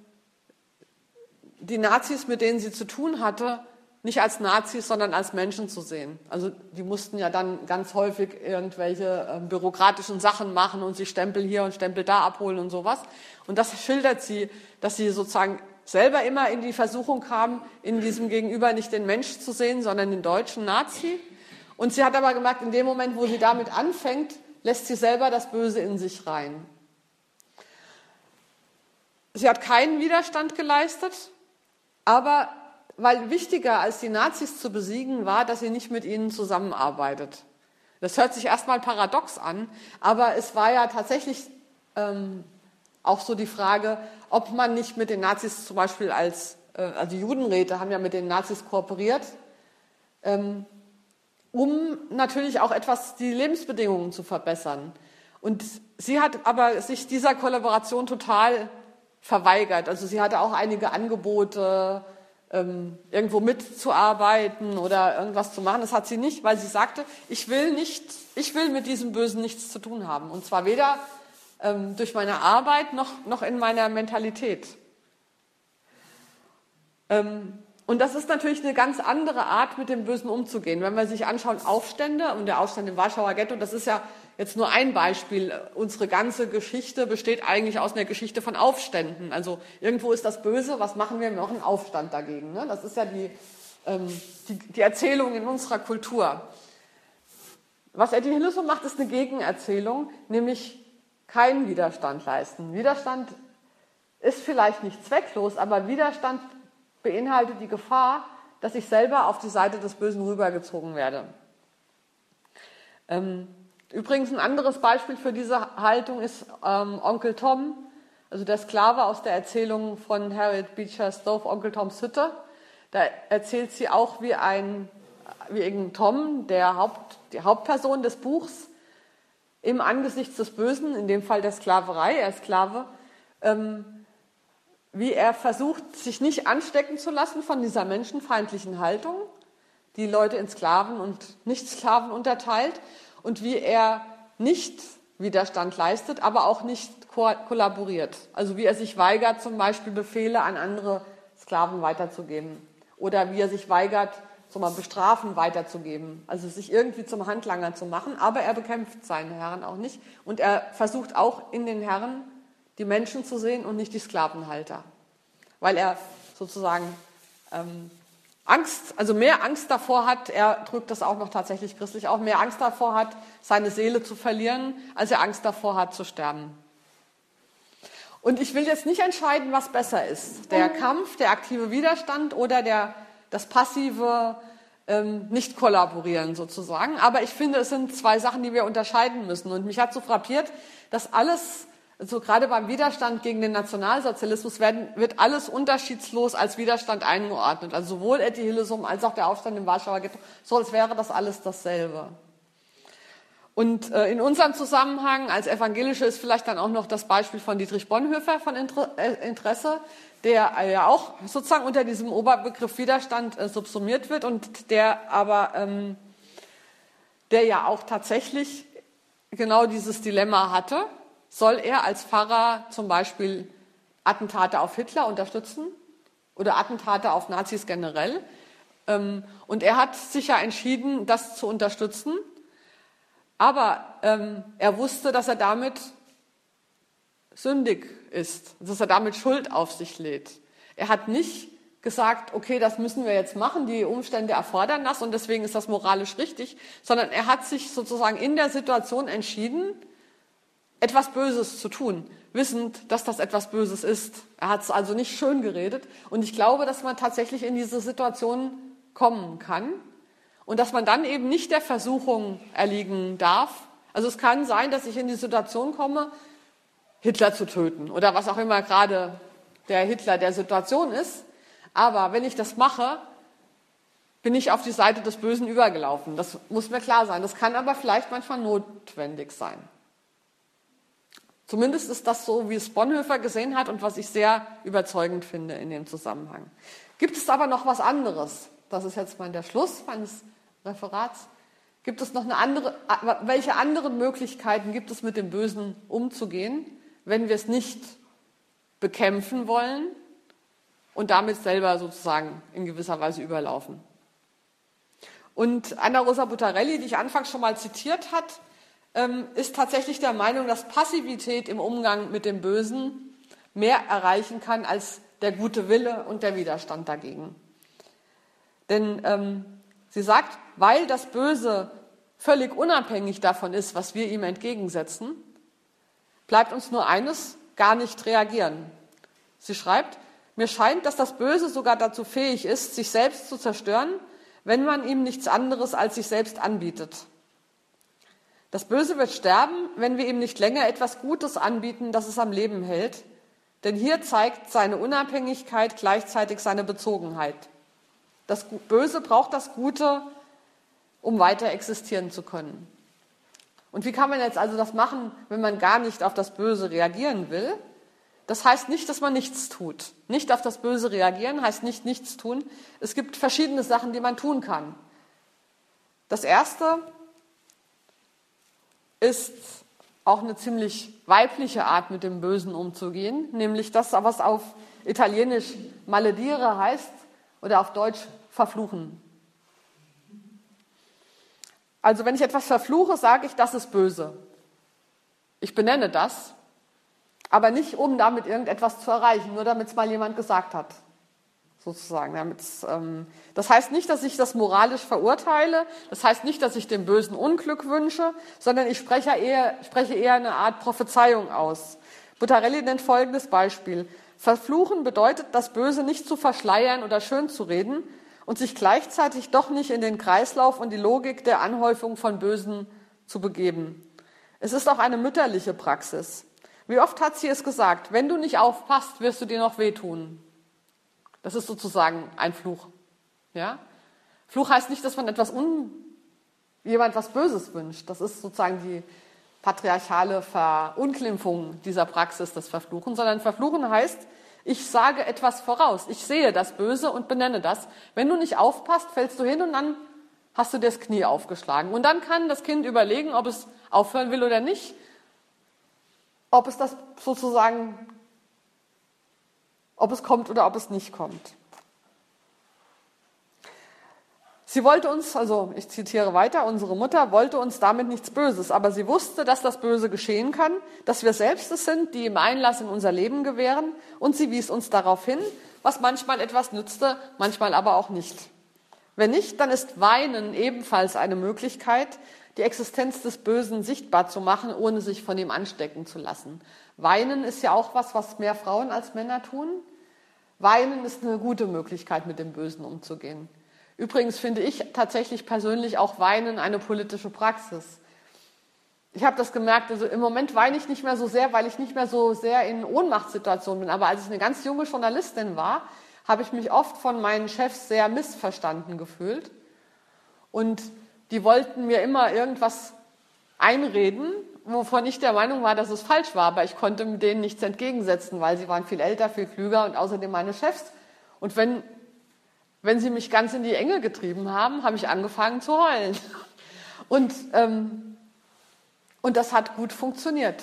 die Nazis, mit denen sie zu tun hatte, nicht als Nazis, sondern als Menschen zu sehen. Also die mussten ja dann ganz häufig irgendwelche äh, bürokratischen Sachen machen und sich Stempel hier und Stempel da abholen und sowas. Und das schildert sie, dass sie sozusagen selber immer in die Versuchung kam, in diesem Gegenüber nicht den Mensch zu sehen, sondern den deutschen Nazi. Und sie hat aber gemerkt, in dem Moment, wo sie damit anfängt, lässt sie selber das Böse in sich rein. Sie hat keinen Widerstand geleistet, aber weil wichtiger als die Nazis zu besiegen war, dass sie nicht mit ihnen zusammenarbeitet. Das hört sich erstmal paradox an, aber es war ja tatsächlich ähm, auch so die Frage, ob man nicht mit den Nazis zum Beispiel als, äh, also die Judenräte haben ja mit den Nazis kooperiert, ähm, um natürlich auch etwas die Lebensbedingungen zu verbessern. Und sie hat aber sich dieser Kollaboration total verweigert. Also sie hatte auch einige Angebote, ähm, irgendwo mitzuarbeiten oder irgendwas zu machen. Das hat sie nicht, weil sie sagte, ich will nicht, ich will mit diesem Bösen nichts zu tun haben. Und zwar weder ähm, durch meine Arbeit noch, noch in meiner Mentalität. Ähm, und das ist natürlich eine ganz andere Art, mit dem Bösen umzugehen. Wenn wir sich anschauen, Aufstände und der Aufstand im Warschauer Ghetto, das ist ja jetzt nur ein Beispiel. Unsere ganze Geschichte besteht eigentlich aus einer Geschichte von Aufständen. Also irgendwo ist das Böse, was machen wir? Wir machen Aufstand dagegen. Ne? Das ist ja die, ähm, die, die, Erzählung in unserer Kultur. Was Eddie Hillesum macht, ist eine Gegenerzählung, nämlich keinen Widerstand leisten. Widerstand ist vielleicht nicht zwecklos, aber Widerstand beinhaltet die Gefahr, dass ich selber auf die Seite des Bösen rübergezogen werde. Ähm, übrigens ein anderes Beispiel für diese Haltung ist ähm, Onkel Tom, also der Sklave aus der Erzählung von Harriet Beecher Stowe, Onkel Toms Hütte. Da erzählt sie auch, wie ein, wie ein Tom, der Haupt, die Hauptperson des Buchs, im Angesicht des Bösen, in dem Fall der Sklaverei, er ist Sklave, ähm, wie er versucht, sich nicht anstecken zu lassen von dieser menschenfeindlichen Haltung, die Leute in Sklaven und Nicht-Sklaven unterteilt, und wie er nicht Widerstand leistet, aber auch nicht ko kollaboriert. Also wie er sich weigert, zum Beispiel Befehle an andere Sklaven weiterzugeben. Oder wie er sich weigert, mal bestrafen weiterzugeben, also sich irgendwie zum Handlanger zu machen, aber er bekämpft seine Herren auch nicht und er versucht auch in den Herren die Menschen zu sehen und nicht die Sklavenhalter, weil er sozusagen ähm, Angst, also mehr Angst davor hat, er drückt das auch noch tatsächlich christlich auch, mehr Angst davor hat, seine Seele zu verlieren, als er Angst davor hat, zu sterben. Und ich will jetzt nicht entscheiden, was besser ist, der Kampf, der aktive Widerstand oder der das passive ähm, nicht kollaborieren sozusagen. Aber ich finde, es sind zwei Sachen, die wir unterscheiden müssen. Und mich hat so frappiert, dass alles also gerade beim Widerstand gegen den Nationalsozialismus werden, wird alles unterschiedslos als Widerstand eingeordnet. Also sowohl Etty Hillesum als auch der Aufstand im Warschauer Ghetto, so als wäre das alles dasselbe. Und äh, in unserem Zusammenhang als Evangelische ist vielleicht dann auch noch das Beispiel von Dietrich Bonhoeffer von äh, Interesse, der ja auch sozusagen unter diesem Oberbegriff Widerstand äh, subsumiert wird und der aber, ähm, der ja auch tatsächlich genau dieses Dilemma hatte. Soll er als Pfarrer zum Beispiel Attentate auf Hitler unterstützen oder Attentate auf Nazis generell? Ähm, und er hat sich ja entschieden, das zu unterstützen. Aber ähm, er wusste, dass er damit sündig ist, dass er damit Schuld auf sich lädt. Er hat nicht gesagt, okay, das müssen wir jetzt machen, die Umstände erfordern das und deswegen ist das moralisch richtig, sondern er hat sich sozusagen in der Situation entschieden, etwas Böses zu tun, wissend, dass das etwas Böses ist. Er hat es also nicht schön geredet und ich glaube, dass man tatsächlich in diese Situation kommen kann und dass man dann eben nicht der Versuchung erliegen darf. Also es kann sein, dass ich in die Situation komme, Hitler zu töten oder was auch immer gerade der Hitler der Situation ist. Aber wenn ich das mache, bin ich auf die Seite des Bösen übergelaufen. Das muss mir klar sein. Das kann aber vielleicht manchmal notwendig sein. Zumindest ist das so, wie es Bonhoeffer gesehen hat und was ich sehr überzeugend finde in dem Zusammenhang. Gibt es aber noch was anderes? Das ist jetzt mal der Schluss meines Referats. Gibt es noch eine andere, welche anderen Möglichkeiten gibt es mit dem Bösen umzugehen? wenn wir es nicht bekämpfen wollen und damit selber sozusagen in gewisser Weise überlaufen. Und Anna Rosa Buttarelli, die ich anfangs schon mal zitiert hat, ähm, ist tatsächlich der Meinung, dass Passivität im Umgang mit dem Bösen mehr erreichen kann als der gute Wille und der Widerstand dagegen. Denn ähm, sie sagt, weil das Böse völlig unabhängig davon ist, was wir ihm entgegensetzen, bleibt uns nur eines, gar nicht reagieren. Sie schreibt, mir scheint, dass das Böse sogar dazu fähig ist, sich selbst zu zerstören, wenn man ihm nichts anderes als sich selbst anbietet. Das Böse wird sterben, wenn wir ihm nicht länger etwas Gutes anbieten, das es am Leben hält, denn hier zeigt seine Unabhängigkeit gleichzeitig seine Bezogenheit. Das Böse braucht das Gute, um weiter existieren zu können. Und wie kann man jetzt also das machen, wenn man gar nicht auf das Böse reagieren will? Das heißt nicht, dass man nichts tut. Nicht auf das Böse reagieren heißt nicht nichts tun. Es gibt verschiedene Sachen, die man tun kann. Das erste ist auch eine ziemlich weibliche Art, mit dem Bösen umzugehen, nämlich das, was auf Italienisch maledire heißt oder auf Deutsch verfluchen. Also wenn ich etwas verfluche, sage ich, das ist böse. Ich benenne das, aber nicht, um damit irgendetwas zu erreichen, nur damit es mal jemand gesagt hat. Sozusagen. Ähm, das heißt nicht, dass ich das moralisch verurteile, das heißt nicht, dass ich dem Bösen Unglück wünsche, sondern ich spreche eher, spreche eher eine Art Prophezeiung aus. Buttarelli nennt folgendes Beispiel. Verfluchen bedeutet, das Böse nicht zu verschleiern oder schön zu reden, und sich gleichzeitig doch nicht in den Kreislauf und die Logik der Anhäufung von Bösen zu begeben. Es ist auch eine mütterliche Praxis. Wie oft hat sie es gesagt, wenn du nicht aufpasst, wirst du dir noch wehtun. Das ist sozusagen ein Fluch. Ja? Fluch heißt nicht, dass man etwas un, jemand was Böses wünscht. Das ist sozusagen die patriarchale Verunglimpfung dieser Praxis des Verfluchen, sondern Verfluchen heißt, ich sage etwas voraus. Ich sehe das Böse und benenne das. Wenn du nicht aufpasst, fällst du hin und dann hast du dir das Knie aufgeschlagen. Und dann kann das Kind überlegen, ob es aufhören will oder nicht. Ob es das sozusagen, ob es kommt oder ob es nicht kommt. Sie wollte uns, also ich zitiere weiter, unsere Mutter wollte uns damit nichts Böses, aber sie wusste, dass das Böse geschehen kann, dass wir selbst es sind, die ihm Einlass in unser Leben gewähren, und sie wies uns darauf hin, was manchmal etwas nützte, manchmal aber auch nicht. Wenn nicht, dann ist Weinen ebenfalls eine Möglichkeit, die Existenz des Bösen sichtbar zu machen, ohne sich von ihm anstecken zu lassen. Weinen ist ja auch was, was mehr Frauen als Männer tun. Weinen ist eine gute Möglichkeit, mit dem Bösen umzugehen. Übrigens finde ich tatsächlich persönlich auch Weinen eine politische Praxis. ich habe das gemerkt, also im Moment weine ich nicht mehr so sehr, weil ich nicht mehr so sehr in Ohnmachtssituationen bin. Aber als ich eine ganz junge Journalistin war, habe ich mich oft von meinen Chefs sehr missverstanden gefühlt. Und die wollten mir immer irgendwas einreden, wovon ich der Meinung war, dass es falsch war. Aber ich konnte denen nichts entgegensetzen, weil sie waren viel älter, viel klüger und außerdem meine Chefs. Und wenn, wenn sie mich ganz in die Enge getrieben haben, habe ich angefangen zu heulen. Und ähm, und das hat gut funktioniert.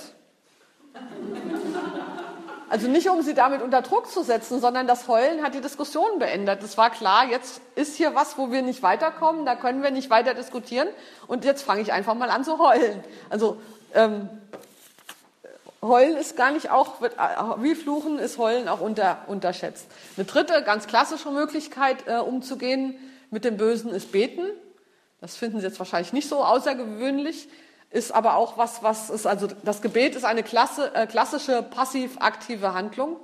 Also nicht, um sie damit unter Druck zu setzen, sondern das Heulen hat die Diskussion beendet. Es war klar, jetzt ist hier was, wo wir nicht weiterkommen, da können wir nicht weiter diskutieren und jetzt fange ich einfach mal an zu heulen. Also ähm, Heulen ist gar nicht auch, wird, äh, wie Fluchen ist Heulen auch unter, unterschätzt. Eine dritte, ganz klassische Möglichkeit, äh, umzugehen mit dem Bösen, ist Beten. Das finden Sie jetzt wahrscheinlich nicht so außergewöhnlich ist aber auch was, was ist, also das Gebet ist eine Klasse, äh, klassische passiv-aktive Handlung.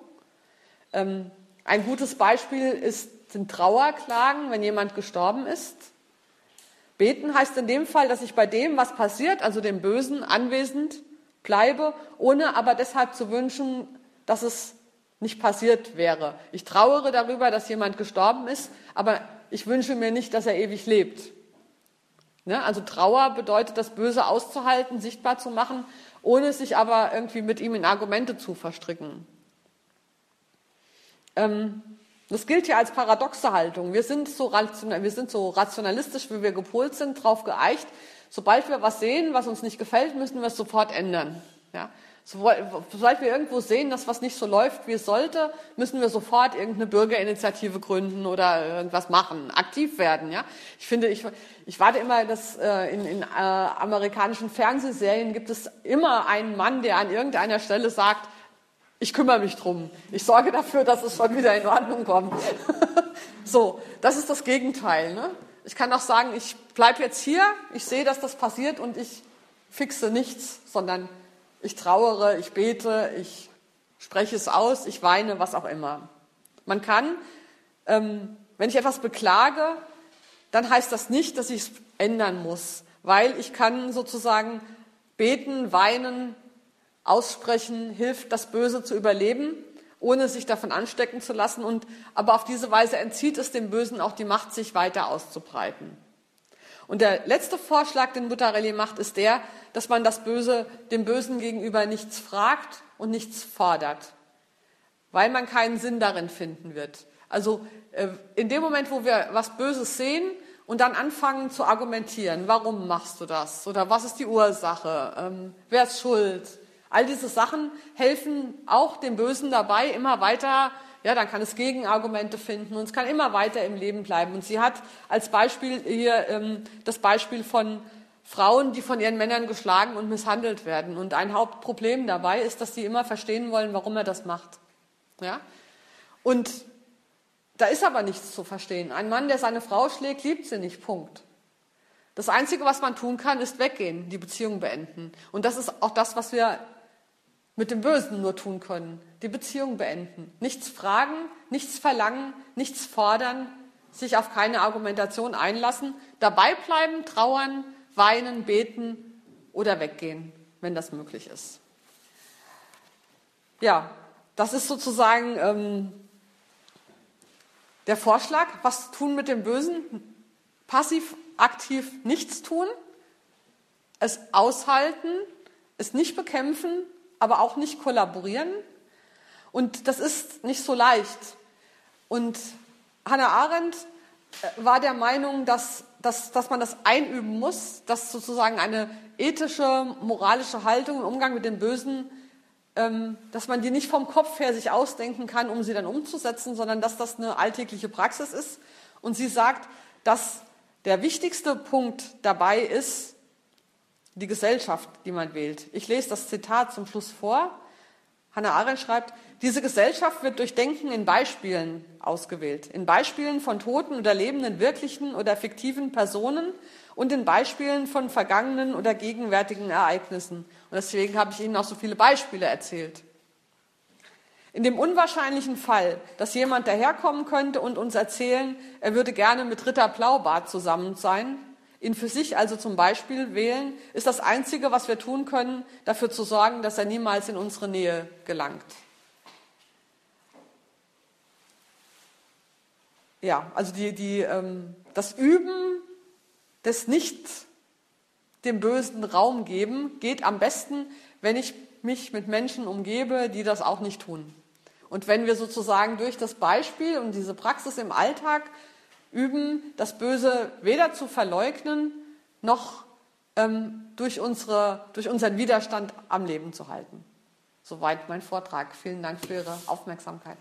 Ähm, ein gutes Beispiel ist, sind Trauerklagen, wenn jemand gestorben ist. Beten heißt in dem Fall, dass ich bei dem, was passiert, also dem Bösen, anwesend bleibe, ohne aber deshalb zu wünschen, dass es nicht passiert wäre. Ich trauere darüber, dass jemand gestorben ist, aber ich wünsche mir nicht, dass er ewig lebt. Ne? Also Trauer bedeutet, das Böse auszuhalten, sichtbar zu machen, ohne sich aber irgendwie mit ihm in Argumente zu verstricken. Ähm, das gilt ja als paradoxe Haltung. Wir sind, so rational, wir sind so rationalistisch, wie wir gepolt sind, darauf geeicht, sobald wir was sehen, was uns nicht gefällt, müssen wir es sofort ändern. Ja? Sobald wir irgendwo sehen, dass was nicht so läuft, wie es sollte, müssen wir sofort irgendeine Bürgerinitiative gründen oder irgendwas machen, aktiv werden. Ja? Ich finde, ich, ich warte immer, dass äh, in, in äh, amerikanischen Fernsehserien gibt es immer einen Mann, der an irgendeiner Stelle sagt, ich kümmere mich drum. Ich sorge dafür, dass es schon wieder in Ordnung kommt. so, das ist das Gegenteil. Ne? Ich kann auch sagen, ich bleibe jetzt hier, ich sehe, dass das passiert und ich fixe nichts, sondern ich trauere, ich bete, ich spreche es aus, ich weine, was auch immer. Man kann, ähm, wenn ich etwas beklage, dann heißt das nicht, dass ich es ändern muss, weil ich kann sozusagen beten, weinen, aussprechen, hilft, das Böse zu überleben, ohne sich davon anstecken zu lassen. Und, aber auf diese Weise entzieht es dem Bösen auch die Macht, sich weiter auszubreiten. Und der letzte Vorschlag, den Buttarelli macht, ist der, dass man das Böse, dem Bösen gegenüber nichts fragt und nichts fordert, weil man keinen Sinn darin finden wird. Also äh, in dem Moment, wo wir was Böses sehen und dann anfangen zu argumentieren, warum machst du das oder was ist die Ursache, ähm, wer ist schuld, all diese Sachen helfen auch dem Bösen dabei, immer weiter ja, dann kann es Gegenargumente finden und es kann immer weiter im Leben bleiben. Und sie hat als Beispiel hier ähm, das Beispiel von Frauen, die von ihren Männern geschlagen und misshandelt werden. Und ein Hauptproblem dabei ist, dass sie immer verstehen wollen, warum er das macht. Ja? Und da ist aber nichts zu verstehen. Ein Mann, der seine Frau schlägt, liebt sie nicht. Punkt. Das Einzige, was man tun kann, ist weggehen, die Beziehung beenden. Und das ist auch das, was wir mit dem Bösen nur tun können. Die Beziehung beenden. Nichts fragen, nichts verlangen, nichts fordern, sich auf keine Argumentation einlassen, dabei bleiben, trauern, weinen, beten oder weggehen, wenn das möglich ist. Ja, das ist sozusagen ähm, der Vorschlag. Was tun mit dem Bösen? Passiv, aktiv nichts tun, es aushalten, es nicht bekämpfen, aber auch nicht kollaborieren. Und das ist nicht so leicht. Und Hannah Arendt äh, war der Meinung, dass, dass, dass man das einüben muss, dass sozusagen eine ethische, moralische Haltung im Umgang mit dem Bösen, ähm, dass man die nicht vom Kopf her sich ausdenken kann, um sie dann umzusetzen, sondern dass das eine alltägliche Praxis ist. Und sie sagt, dass der wichtigste Punkt dabei ist, die Gesellschaft, die man wählt. Ich lese das Zitat zum Schluss vor. Hannah Arendt schreibt, diese Gesellschaft wird durch Denken in Beispielen ausgewählt. In Beispielen von toten oder lebenden wirklichen oder fiktiven Personen und in Beispielen von vergangenen oder gegenwärtigen Ereignissen. Und deswegen habe ich Ihnen auch so viele Beispiele erzählt. In dem unwahrscheinlichen Fall, dass jemand daherkommen könnte und uns erzählen, er würde gerne mit Ritter Blaubart zusammen sein, ihn für sich also zum Beispiel wählen, ist das Einzige, was wir tun können, dafür zu sorgen, dass er niemals in unsere Nähe gelangt. Ja, also die, die, ähm, das Üben des Nicht dem Bösen Raum geben geht am besten, wenn ich mich mit Menschen umgebe, die das auch nicht tun. Und wenn wir sozusagen durch das Beispiel und diese Praxis im Alltag üben, das Böse weder zu verleugnen, noch ähm, durch, unsere, durch unseren Widerstand am Leben zu halten. Soweit mein Vortrag. Vielen Dank für Ihre Aufmerksamkeit.